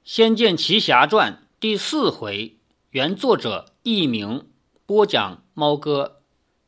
《仙剑奇侠传》第四回，原作者佚名，播讲猫哥。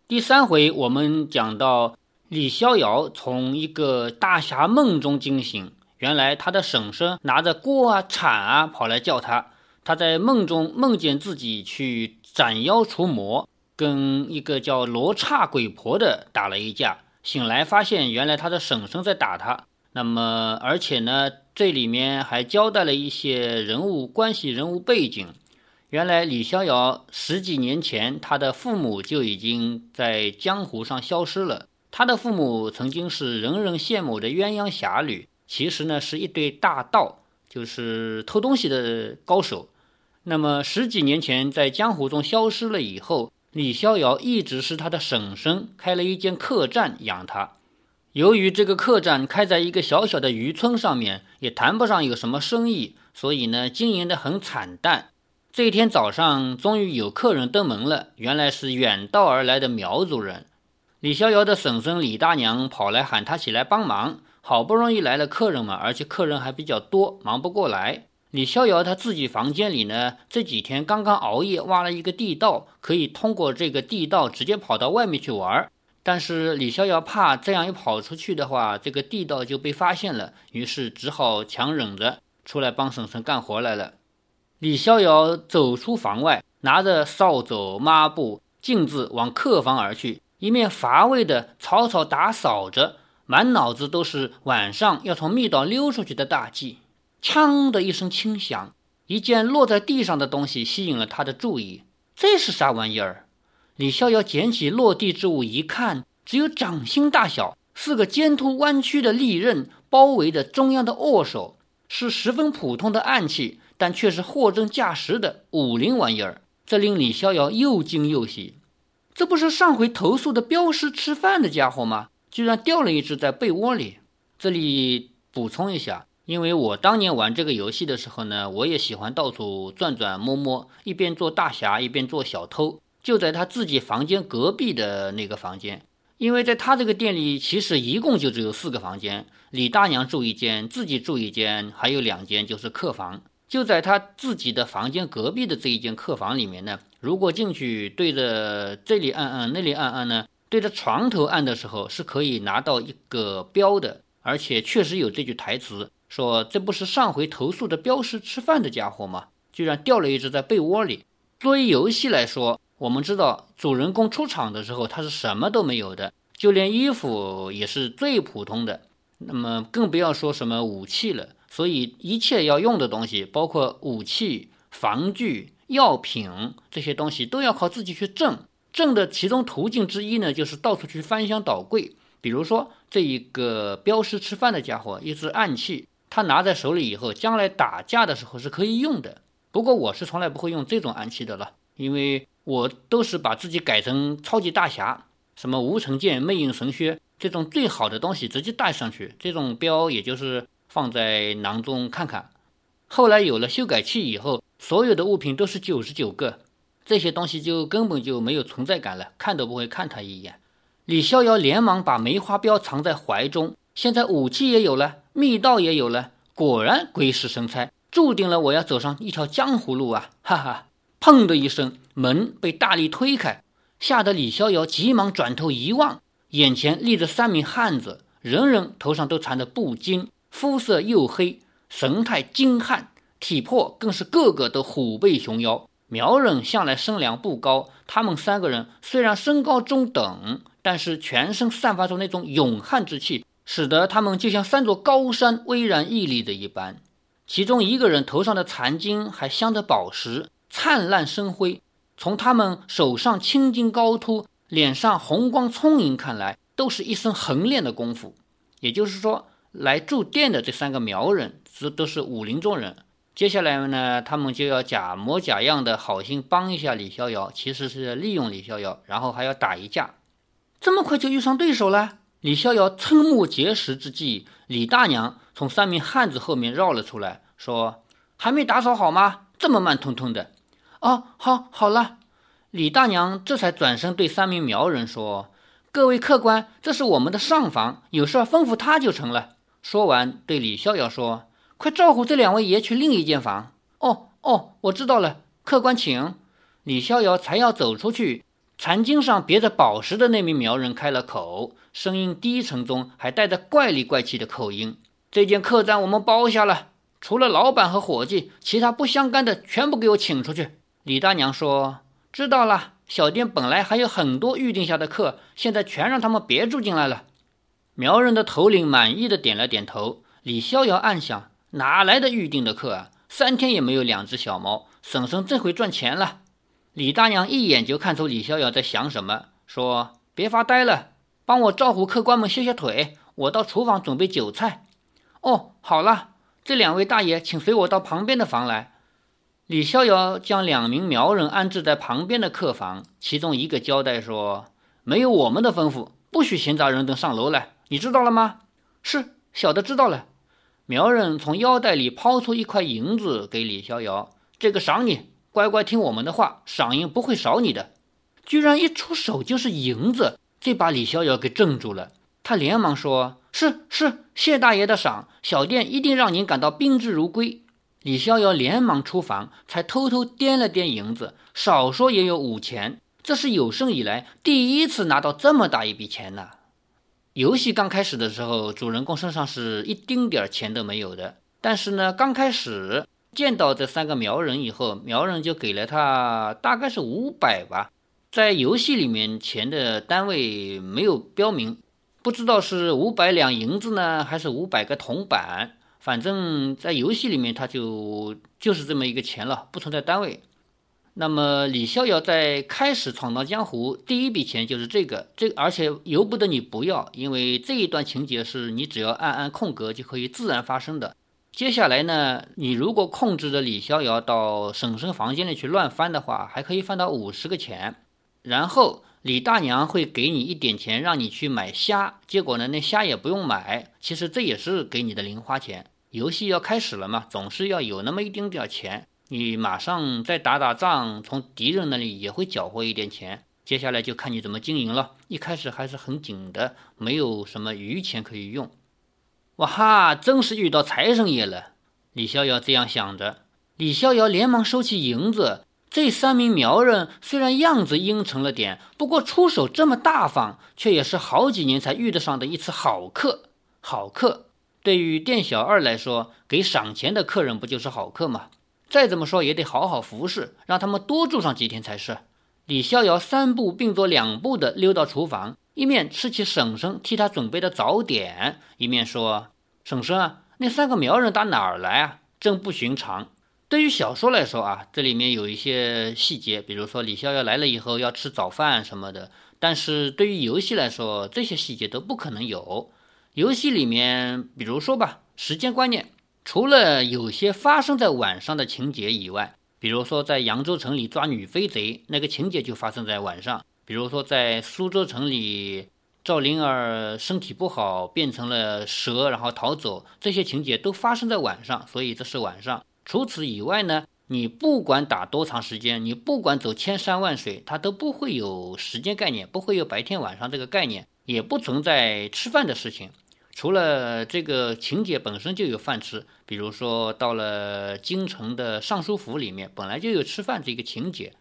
第三回我们讲到李逍遥从一个大侠梦中惊醒，原来他的婶婶拿着锅啊铲啊跑来叫他。他在梦中梦见自己去斩妖除魔，跟一个叫罗刹鬼婆的打了一架，醒来发现原来他的婶婶在打他。那么，而且呢，这里面还交代了一些人物关系、人物背景。原来李逍遥十几年前，他的父母就已经在江湖上消失了。他的父母曾经是人人羡慕的鸳鸯侠侣，其实呢是一对大盗，就是偷东西的高手。那么十几年前在江湖中消失了以后，李逍遥一直是他的婶婶开了一间客栈养他。由于这个客栈开在一个小小的渔村上面，也谈不上有什么生意，所以呢，经营得很惨淡。这一天早上，终于有客人登门了，原来是远道而来的苗族人。李逍遥的婶婶李大娘跑来喊他起来帮忙。好不容易来了客人嘛，而且客人还比较多，忙不过来。李逍遥他自己房间里呢，这几天刚刚熬夜挖了一个地道，可以通过这个地道直接跑到外面去玩。但是李逍遥怕这样一跑出去的话，这个地道就被发现了，于是只好强忍着出来帮婶婶干活来了。李逍遥走出房外，拿着扫帚、抹布、镜子往客房而去，一面乏味地草草打扫着，满脑子都是晚上要从密道溜出去的大计。锵的一声轻响，一件落在地上的东西吸引了他的注意，这是啥玩意儿？李逍遥捡起落地之物一看，只有掌心大小，四个尖凸弯曲的利刃，包围着中央的握手，是十分普通的暗器，但却是货真价实的武林玩意儿。这令李逍遥又惊又喜。这不是上回投诉的镖师吃饭的家伙吗？居然掉了一只在被窝里。这里补充一下，因为我当年玩这个游戏的时候呢，我也喜欢到处转转摸摸，一边做大侠，一边做小偷。就在他自己房间隔壁的那个房间，因为在他这个店里，其实一共就只有四个房间，李大娘住一间，自己住一间，还有两间就是客房。就在他自己的房间隔壁的这一间客房里面呢，如果进去对着这里按按，那里按按呢，对着床头按的时候，是可以拿到一个标的，而且确实有这句台词，说这不是上回投诉的镖师吃饭的家伙吗？居然掉了一只在被窝里。作为游戏来说，我们知道，主人公出场的时候，他是什么都没有的，就连衣服也是最普通的。那么更不要说什么武器了。所以一切要用的东西，包括武器、防具、药品这些东西，都要靠自己去挣。挣的其中途径之一呢，就是到处去翻箱倒柜。比如说，这一个镖师吃饭的家伙，一支暗器，他拿在手里以后，将来打架的时候是可以用的。不过我是从来不会用这种暗器的了，因为。我都是把自己改成超级大侠，什么无尘剑、魅影神靴这种最好的东西直接带上去，这种标也就是放在囊中看看。后来有了修改器以后，所有的物品都是九十九个，这些东西就根本就没有存在感了，看都不会看他一眼。李逍遥连忙把梅花镖藏在怀中，现在武器也有了，密道也有了，果然鬼使神差，注定了我要走上一条江湖路啊！哈哈。砰的一声，门被大力推开，吓得李逍遥急忙转头一望，眼前立着三名汉子，人人头上都缠着布巾，肤色黝黑，神态精悍，体魄更是个个都虎背熊腰。苗人向来身量不高，他们三个人虽然身高中等，但是全身散发出那种勇悍之气，使得他们就像三座高山巍然屹立的一般。其中一个人头上的残巾还镶着宝石。灿烂生辉，从他们手上青筋高凸，脸上红光充盈看来，都是一身横练的功夫。也就是说，来住店的这三个苗人，这都是武林中人。接下来呢，他们就要假模假样的好心帮一下李逍遥，其实是利用李逍遥，然后还要打一架。这么快就遇上对手了？李逍遥瞠目结舌之际，李大娘从三名汉子后面绕了出来，说：“还没打扫好吗？这么慢吞吞的。”哦，好，好了。李大娘这才转身对三名苗人说：“各位客官，这是我们的上房，有事吩咐他就成了。”说完，对李逍遥说：“快招呼这两位爷去另一间房。哦哦，我知道了，客官请。李逍遥才要走出去，禅巾上别着宝石的那名苗人开了口，声音低沉中还带着怪里怪气的口音：“这间客栈我们包下了，除了老板和伙计，其他不相干的全部给我请出去。”李大娘说：“知道了，小店本来还有很多预定下的客，现在全让他们别住进来了。”苗人的头领满意的点了点头。李逍遥暗想：哪来的预定的客啊？三天也没有两只小猫，婶婶这回赚钱了。李大娘一眼就看出李逍遥在想什么，说：“别发呆了，帮我招呼客官们歇歇腿，我到厨房准备酒菜。”哦，好了，这两位大爷请随我到旁边的房来。李逍遥将两名苗人安置在旁边的客房，其中一个交代说：“没有我们的吩咐，不许闲杂人等上楼来，你知道了吗？”“是，小的知道了。”苗人从腰带里抛出一块银子给李逍遥，这个赏你，乖乖听我们的话，赏银不会少你的。居然一出手就是银子，这把李逍遥给镇住了。他连忙说：“是是，谢大爷的赏，小店一定让您感到宾至如归。”李逍遥连忙出房，才偷偷掂了掂银子，少说也有五钱，这是有生以来第一次拿到这么大一笔钱呢。游戏刚开始的时候，主人公身上是一丁点儿钱都没有的。但是呢，刚开始见到这三个苗人以后，苗人就给了他大概是五百吧。在游戏里面，钱的单位没有标明，不知道是五百两银子呢，还是五百个铜板。反正，在游戏里面，他就就是这么一个钱了，不存在单位。那么李逍遥在开始闯荡江湖，第一笔钱就是这个，这而且由不得你不要，因为这一段情节是你只要按按空格就可以自然发生的。接下来呢，你如果控制着李逍遥到婶婶房间里去乱翻的话，还可以翻到五十个钱。然后李大娘会给你一点钱，让你去买虾，结果呢，那虾也不用买，其实这也是给你的零花钱。游戏要开始了嘛，总是要有那么一丁点钱。你马上再打打仗，从敌人那里也会缴获一点钱。接下来就看你怎么经营了。一开始还是很紧的，没有什么余钱可以用。哇哈，真是遇到财神爷了！李逍遥这样想着。李逍遥连忙收起银子。这三名苗人虽然样子阴沉了点，不过出手这么大方，却也是好几年才遇得上的一次好客。好客对于店小二来说，给赏钱的客人不就是好客吗？再怎么说也得好好服侍，让他们多住上几天才是。李逍遥三步并作两步的溜到厨房，一面吃起婶婶替他准备的早点，一面说：“婶婶啊，那三个苗人打哪儿来啊？真不寻常。对于小说来说啊，这里面有一些细节，比如说李逍遥来了以后要吃早饭什么的。但是对于游戏来说，这些细节都不可能有。游戏里面，比如说吧，时间观念。”除了有些发生在晚上的情节以外，比如说在扬州城里抓女飞贼，那个情节就发生在晚上；比如说在苏州城里，赵灵儿身体不好变成了蛇，然后逃走，这些情节都发生在晚上，所以这是晚上。除此以外呢，你不管打多长时间，你不管走千山万水，它都不会有时间概念，不会有白天晚上这个概念，也不存在吃饭的事情。除了这个情节本身就有饭吃，比如说到了京城的尚书府里面，本来就有吃饭这个情节，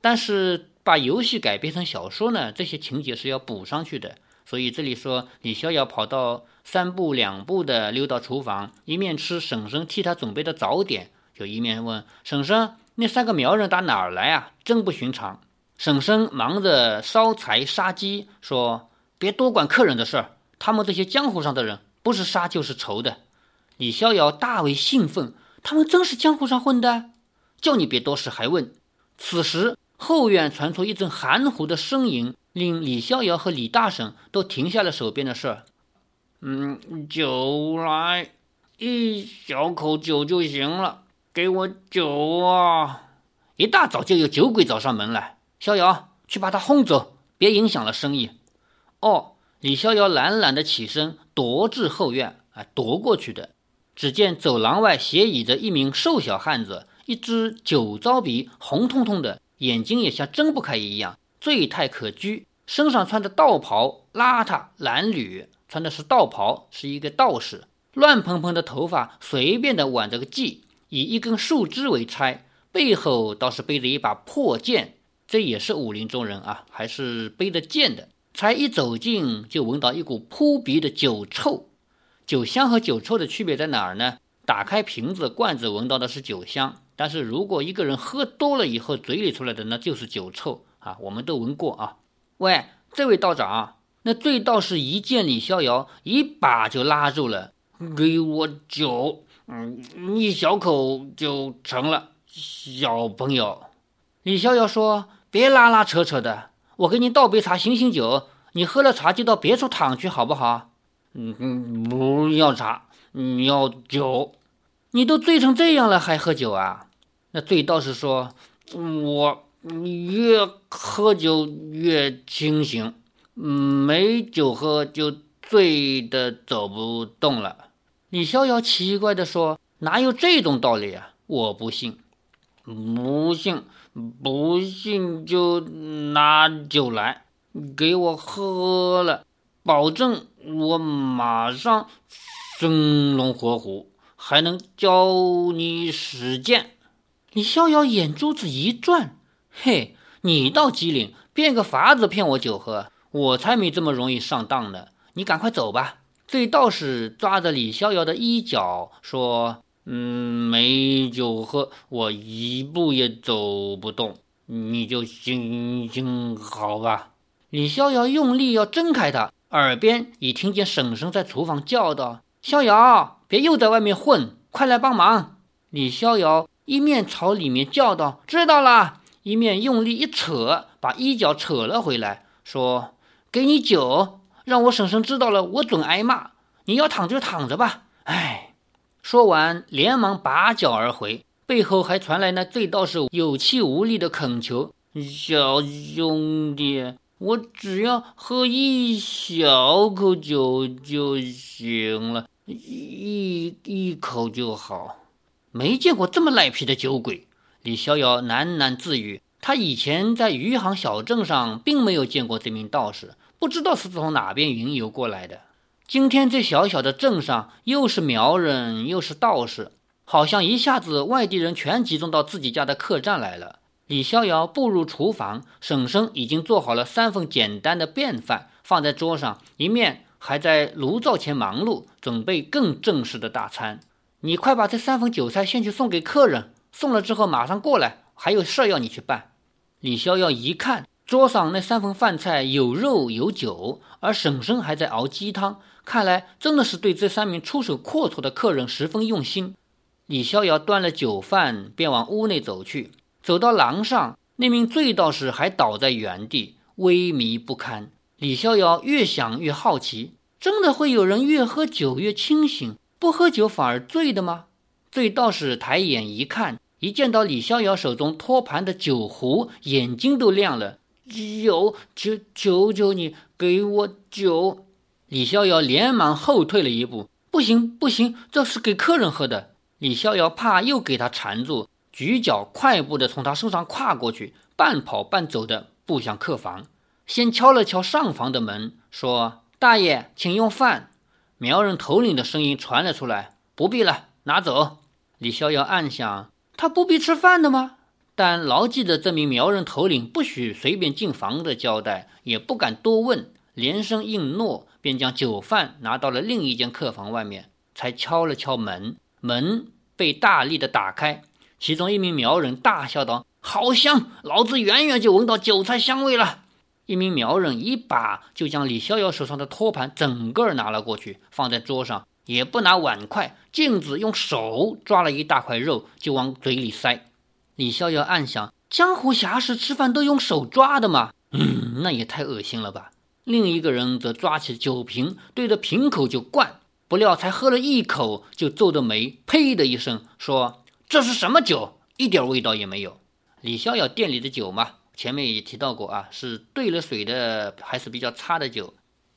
但是把游戏改编成小说呢，这些情节是要补上去的。所以这里说李逍遥跑到三步两步的溜到厨房，一面吃婶婶替他准备的早点，就一面问婶婶：“那三个苗人打哪儿来啊？真不寻常。”婶婶忙着烧柴杀鸡，说：“别多管客人的事儿。”他们这些江湖上的人，不是杀就是仇的。李逍遥大为兴奋，他们真是江湖上混的？叫你别多事，还问。此时后院传出一阵含糊的呻吟，令李逍遥和李大婶都停下了手边的事儿。嗯，酒来，一小口酒就行了，给我酒啊！一大早就有酒鬼找上门来，逍遥去把他轰走，别影响了生意。哦。李逍遥懒懒的起身，踱至后院，啊，踱过去的。只见走廊外斜倚着一名瘦小汉子，一只酒糟鼻，红彤彤的，眼睛也像睁不开一样，醉态可掬。身上穿着道袍，邋遢褴褛，穿的是道袍，是一个道士。乱蓬蓬的头发随便的挽着个髻，以一根树枝为钗，背后倒是背着一把破剑，这也是武林中人啊，还是背着剑的。才一走近，就闻到一股扑鼻的酒臭。酒香和酒臭的区别在哪儿呢？打开瓶子罐子，闻到的是酒香；但是如果一个人喝多了以后，嘴里出来的那就是酒臭啊！我们都闻过啊。喂，这位道长，那醉道士一见李逍遥，一把就拉住了，给我酒，嗯，一小口就成了。小朋友，李逍遥说：“别拉拉扯扯的。”我给你倒杯茶，醒醒酒。你喝了茶就到别处躺去，好不好？嗯嗯，不要茶，你要酒。你都醉成这样了，还喝酒啊？那醉道士说：“我越喝酒越清醒，没酒喝就醉得走不动了。”李逍遥奇怪地说：“哪有这种道理啊？我不信，不信。”不信就拿酒来给我喝了，保证我马上生龙活虎，还能教你使剑。李逍遥眼珠子一转，嘿，你倒机灵，变个法子骗我酒喝，我才没这么容易上当呢。你赶快走吧。这道士抓着李逍遥的衣角说。嗯，没酒喝，我一步也走不动。你就行行好吧。李逍遥用力要挣开他，耳边已听见婶婶在厨房叫道：“逍遥，别又在外面混，快来帮忙！”李逍遥一面朝里面叫道：“知道了。”一面用力一扯，把衣角扯了回来，说：“给你酒，让我婶婶知道了，我准挨骂。你要躺就躺着吧。”哎。说完，连忙拔脚而回，背后还传来那醉道士有气无力的恳求：“小兄弟，我只要喝一小口酒就行了，一一口就好。”没见过这么赖皮的酒鬼，李逍遥喃喃自语：“他以前在余杭小镇上，并没有见过这名道士，不知道是从哪边云游过来的。”今天这小小的镇上，又是苗人，又是道士，好像一下子外地人全集中到自己家的客栈来了。李逍遥步入厨房，婶婶已经做好了三份简单的便饭，放在桌上，一面还在炉灶前忙碌，准备更正式的大餐。你快把这三份酒菜先去送给客人，送了之后马上过来，还有事要你去办。李逍遥一看。桌上那三份饭菜有肉有酒，而婶婶还在熬鸡汤，看来真的是对这三名出手阔绰的客人十分用心。李逍遥端了酒饭，便往屋内走去。走到廊上，那名醉道士还倒在原地，萎靡不堪。李逍遥越想越好奇，真的会有人越喝酒越清醒，不喝酒反而醉的吗？醉道士抬眼一看，一见到李逍遥手中托盘的酒壶，眼睛都亮了。酒，求求求你给我酒！李逍遥连忙后退了一步，不行不行，这是给客人喝的。李逍遥怕又给他缠住，举脚快步的从他身上跨过去，半跑半走的步向客房，先敲了敲上房的门，说：“大爷，请用饭。”苗人头领的声音传了出来：“不必了，拿走。”李逍遥暗想：他不必吃饭的吗？但牢记着这名苗人头领不许随便进房的交代，也不敢多问，连声应诺，便将酒饭拿到了另一间客房外面，才敲了敲门，门被大力的打开，其中一名苗人大笑道：“好香，老子远远就闻到韭菜香味了。”一名苗人一把就将李逍遥手上的托盘整个拿了过去，放在桌上，也不拿碗筷，径自用手抓了一大块肉就往嘴里塞。李逍遥暗想：江湖侠士吃饭都用手抓的吗？嗯，那也太恶心了吧。另一个人则抓起酒瓶，对着瓶口就灌。不料才喝了一口，就皱着眉，呸的一声说：“这是什么酒？一点味道也没有。”李逍遥店里的酒嘛，前面也提到过啊，是兑了水的，还是比较差的酒。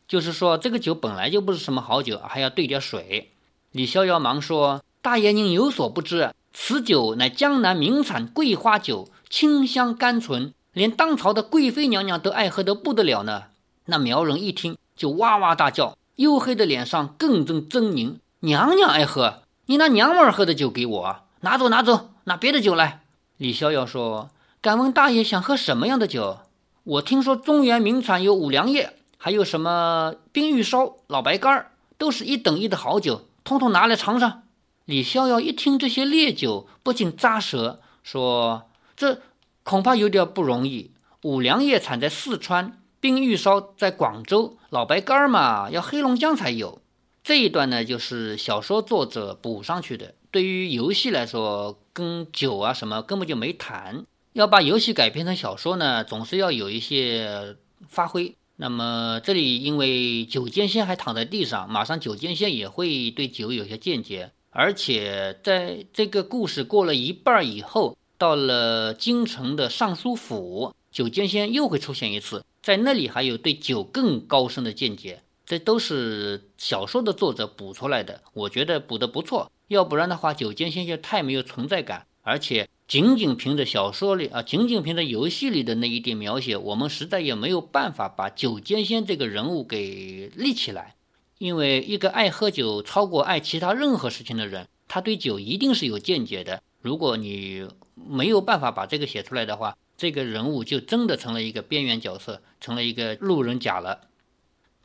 就是说，这个酒本来就不是什么好酒，还要兑点水。李逍遥忙说：“大爷，您有所不知。”此酒乃江南名产桂花酒，清香甘醇，连当朝的贵妃娘娘都爱喝得不得了呢。那苗人一听就哇哇大叫，黝黑的脸上更增狰狞，娘娘爱喝，你拿娘们儿喝的酒给我啊，拿走拿走，拿别的酒来。”李逍遥说：“敢问大爷想喝什么样的酒？我听说中原名产有五粮液，还有什么冰玉烧、老白干儿，都是一等一的好酒，通通拿来尝尝。”李逍遥一听这些烈酒，不禁咂舌，说：“这恐怕有点不容易。五粮液产在四川，冰玉烧在广州，老白干嘛，要黑龙江才有。”这一段呢，就是小说作者补上去的。对于游戏来说，跟酒啊什么根本就没谈。要把游戏改编成小说呢，总是要有一些发挥。那么这里因为九剑仙还躺在地上，马上九剑仙也会对酒有些见解。而且在这个故事过了一半以后，到了京城的尚书府，九剑仙又会出现一次，在那里还有对酒更高深的见解。这都是小说的作者补出来的，我觉得补得不错。要不然的话，九剑仙就太没有存在感。而且仅仅凭着小说里啊，仅仅凭着游戏里的那一点描写，我们实在也没有办法把九剑仙这个人物给立起来。因为一个爱喝酒超过爱其他任何事情的人，他对酒一定是有见解的。如果你没有办法把这个写出来的话，这个人物就真的成了一个边缘角色，成了一个路人甲了。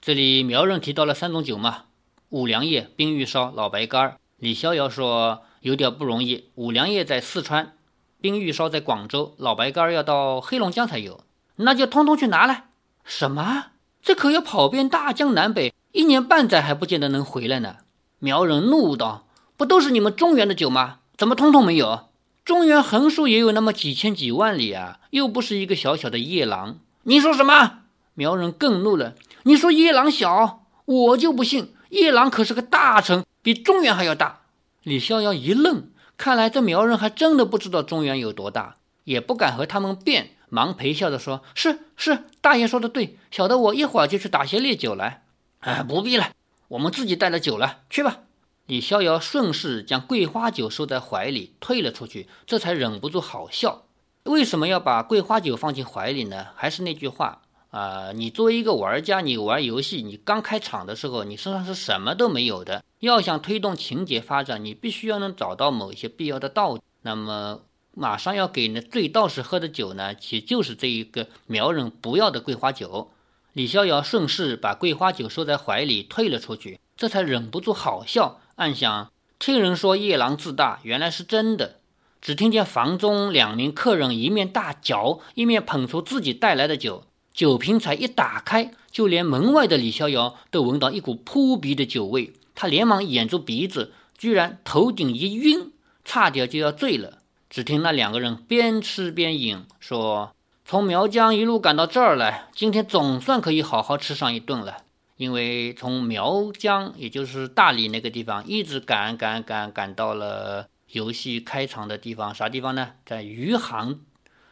这里苗人提到了三种酒嘛，五粮液、冰玉烧、老白干。李逍遥说有点不容易，五粮液在四川，冰玉烧在广州，老白干要到黑龙江才有，那就通通去拿来。什么？这可要跑遍大江南北？一年半载还不见得能回来呢！苗人怒道：“不都是你们中原的酒吗？怎么通通没有？中原横竖也有那么几千几万里啊，又不是一个小小的夜郎。”你说什么？苗人更怒了：“你说夜郎小，我就不信！夜郎可是个大城，比中原还要大。”李逍遥一愣，看来这苗人还真的不知道中原有多大，也不敢和他们辩，忙陪笑着说：“是是，大爷说的对，小的我一会儿就去打些烈酒来。”哎，不必了，我们自己带了酒了，去吧。李逍遥顺势将桂花酒收在怀里，退了出去，这才忍不住好笑。为什么要把桂花酒放进怀里呢？还是那句话啊，你作为一个玩家，你玩游戏，你刚开场的时候，你身上是什么都没有的。要想推动情节发展，你必须要能找到某一些必要的道具。那么，马上要给那醉道士喝的酒呢，其实就是这一个苗人不要的桂花酒。李逍遥顺势把桂花酒收在怀里，退了出去，这才忍不住好笑，暗想：听人说夜郎自大，原来是真的。只听见房中两名客人一面大嚼，一面捧出自己带来的酒，酒瓶才一打开，就连门外的李逍遥都闻到一股扑鼻的酒味，他连忙掩住鼻子，居然头顶一晕，差点就要醉了。只听那两个人边吃边饮，说。从苗疆一路赶到这儿来，今天总算可以好好吃上一顿了。因为从苗疆，也就是大理那个地方，一直赶赶赶赶到了游戏开场的地方，啥地方呢？在余杭，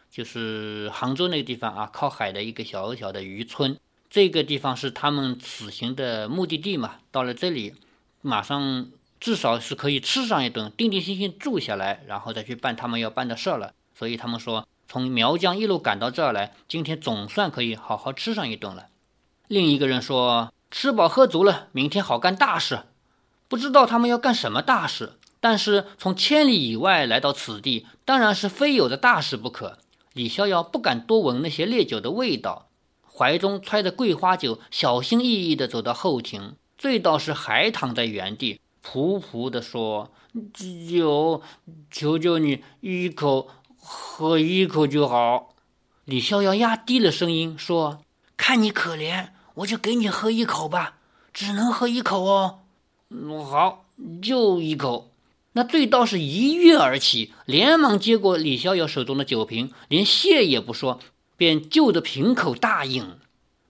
就是杭州那个地方啊，靠海的一个小小的渔村。这个地方是他们此行的目的地嘛。到了这里，马上至少是可以吃上一顿，定定心心住下来，然后再去办他们要办的事儿了。所以他们说。从苗疆一路赶到这儿来，今天总算可以好好吃上一顿了。另一个人说：“吃饱喝足了，明天好干大事。”不知道他们要干什么大事，但是从千里以外来到此地，当然是非有的大事不可。李逍遥不敢多闻那些烈酒的味道，怀中揣着桂花酒，小心翼翼地走到后庭。醉道士还躺在原地，噗噗地说：“酒，求求你一口。”喝一口就好。李逍遥压低了声音说：“看你可怜，我就给你喝一口吧，只能喝一口哦。”“嗯，好，就一口。”那醉道士一跃而起，连忙接过李逍遥手中的酒瓶，连谢也不说，便就着瓶口大饮。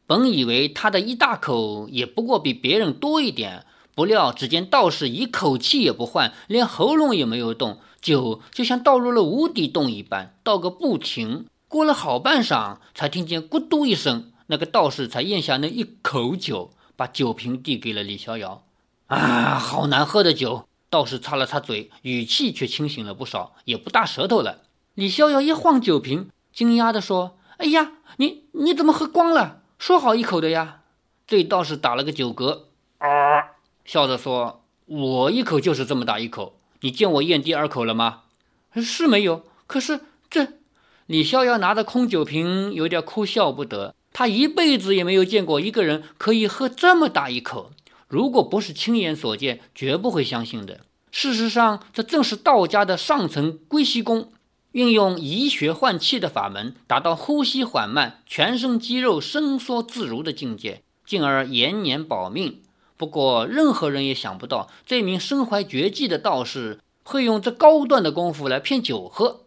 本以为他的一大口也不过比别人多一点，不料只见道士一口气也不换，连喉咙也没有动。酒就像倒入了无底洞一般，倒个不停。过了好半晌，才听见咕嘟一声，那个道士才咽下那一口酒，把酒瓶递给了李逍遥。啊，好难喝的酒！道士擦了擦嘴，语气却清醒了不少，也不大舌头了。李逍遥一晃酒瓶，惊讶地说：“哎呀，你你怎么喝光了？说好一口的呀！”这道士打了个酒嗝，啊，笑着说：“我一口就是这么大一口，你见我咽第二口了吗？是没有。可是这，李逍遥拿着空酒瓶，有点哭笑不得。他一辈子也没有见过一个人可以喝这么大一口，如果不是亲眼所见，绝不会相信的。事实上，这正是道家的上层归息功，运用以血换气的法门，达到呼吸缓慢、全身肌肉伸缩自如的境界，进而延年保命。不过，任何人也想不到，这名身怀绝技的道士会用这高段的功夫来骗酒喝。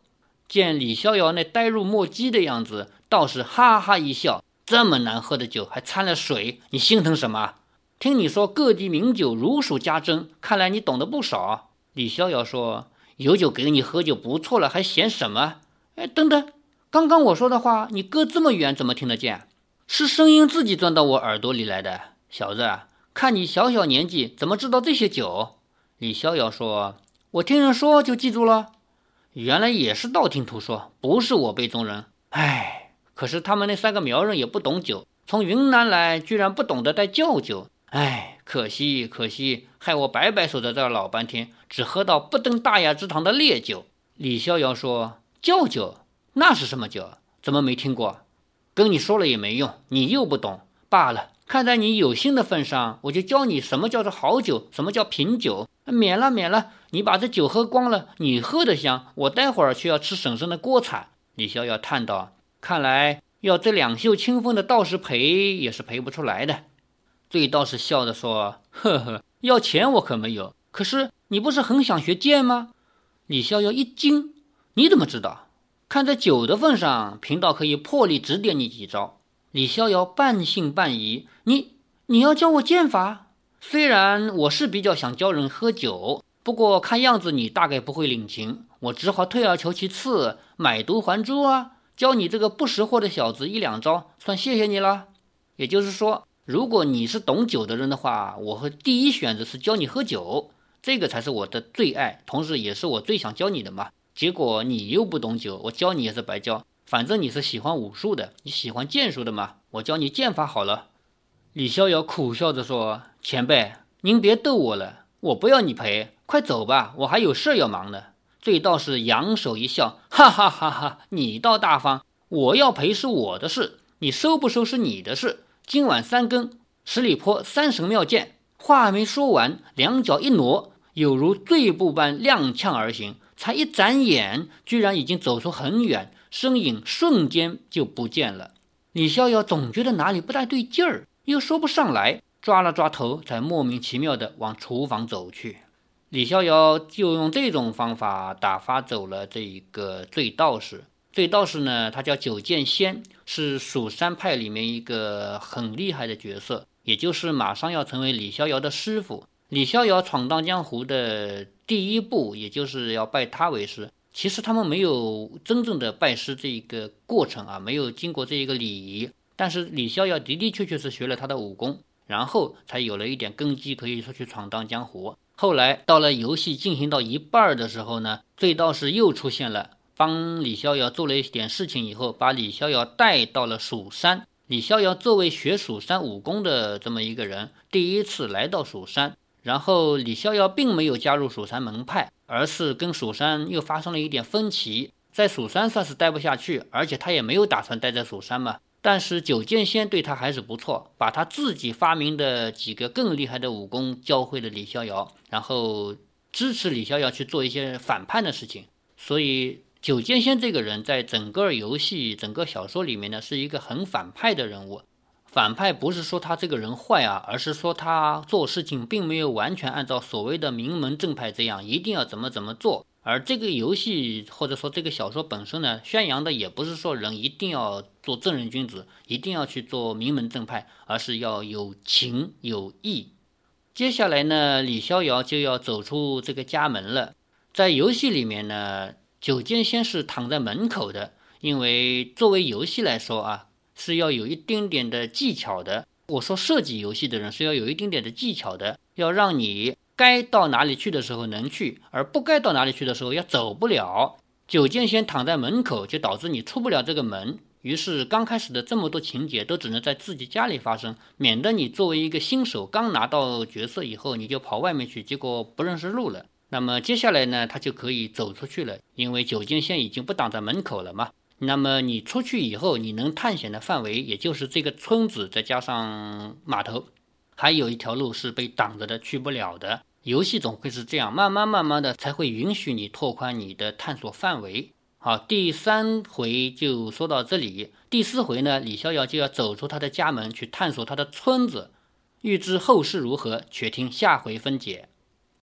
见李逍遥那呆若木鸡的样子，道士哈哈一笑。这么难喝的酒还掺了水，你心疼什么？听你说各地名酒如数家珍，看来你懂得不少。李逍遥说：“有酒给你喝就不错了，还嫌什么？”哎，等等，刚刚我说的话，你隔这么远怎么听得见？是声音自己钻到我耳朵里来的。小子，看你小小年纪，怎么知道这些酒？李逍遥说：“我听人说就记住了。原来也是道听途说，不是我辈中人。哎。”可是他们那三个苗人也不懂酒，从云南来居然不懂得带窖酒，哎，可惜可惜，害我白白守在这儿老半天，只喝到不登大雅之堂的烈酒。李逍遥说：“窖酒那是什么酒？怎么没听过？跟你说了也没用，你又不懂。罢了，看在你有心的份上，我就教你什么叫做好酒，什么叫品酒。免了免了，你把这酒喝光了，你喝得香，我待会儿却要吃婶婶的锅铲。”李逍遥叹道。看来要这两袖清风的道士赔也是赔不出来的。醉道士笑着说：“呵呵，要钱我可没有。可是你不是很想学剑吗？”李逍遥一惊：“你怎么知道？看在酒的份上，贫道可以破例指点你几招。”李逍遥半信半疑：“你你要教我剑法？虽然我是比较想教人喝酒，不过看样子你大概不会领情，我只好退而求其次，买椟还珠啊。”教你这个不识货的小子一两招，算谢谢你了。也就是说，如果你是懂酒的人的话，我会第一选择是教你喝酒，这个才是我的最爱，同时也是我最想教你的嘛。结果你又不懂酒，我教你也是白教。反正你是喜欢武术的，你喜欢剑术的嘛，我教你剑法好了。李逍遥苦笑着说：“前辈，您别逗我了，我不要你陪，快走吧，我还有事要忙呢。”醉道士扬手一笑，哈哈哈哈！你倒大方，我要赔是我的事，你收不收是你的事。今晚三更，十里坡三神庙见。话没说完，两脚一挪，有如醉步般踉跄而行，才一眨眼，居然已经走出很远，身影瞬间就不见了。李逍遥总觉得哪里不太对劲儿，又说不上来，抓了抓头，才莫名其妙地往厨房走去。李逍遥就用这种方法打发走了这一个醉道士。醉道士呢，他叫九剑仙，是蜀山派里面一个很厉害的角色，也就是马上要成为李逍遥的师傅。李逍遥闯荡江湖的第一步，也就是要拜他为师。其实他们没有真正的拜师这一个过程啊，没有经过这一个礼仪。但是李逍遥的的确确是学了他的武功，然后才有了一点根基，可以说去闯荡江湖。后来到了游戏进行到一半的时候呢，醉道士又出现了，帮李逍遥做了一点事情以后，把李逍遥带到了蜀山。李逍遥作为学蜀山武功的这么一个人，第一次来到蜀山，然后李逍遥并没有加入蜀山门派，而是跟蜀山又发生了一点分歧，在蜀山算是待不下去，而且他也没有打算待在蜀山嘛。但是九剑仙对他还是不错，把他自己发明的几个更厉害的武功教会了李逍遥，然后支持李逍遥去做一些反叛的事情。所以九剑仙这个人在整个游戏、整个小说里面呢，是一个很反派的人物。反派不是说他这个人坏啊，而是说他做事情并没有完全按照所谓的名门正派这样，一定要怎么怎么做。而这个游戏或者说这个小说本身呢，宣扬的也不是说人一定要做正人君子，一定要去做名门正派，而是要有情有义。接下来呢，李逍遥就要走出这个家门了。在游戏里面呢，九剑仙是躺在门口的，因为作为游戏来说啊，是要有一丁点的技巧的。我说设计游戏的人是要有一丁点的技巧的，要让你。该到哪里去的时候能去，而不该到哪里去的时候要走不了。九剑仙躺在门口，就导致你出不了这个门。于是刚开始的这么多情节都只能在自己家里发生，免得你作为一个新手刚拿到角色以后你就跑外面去，结果不认识路了。那么接下来呢，他就可以走出去了，因为九剑仙已经不挡在门口了嘛。那么你出去以后，你能探险的范围也就是这个村子，再加上码头，还有一条路是被挡着的，去不了的。游戏总会是这样，慢慢慢慢的才会允许你拓宽你的探索范围。好，第三回就说到这里，第四回呢，李逍遥就要走出他的家门去探索他的村子。欲知后事如何，且听下回分解。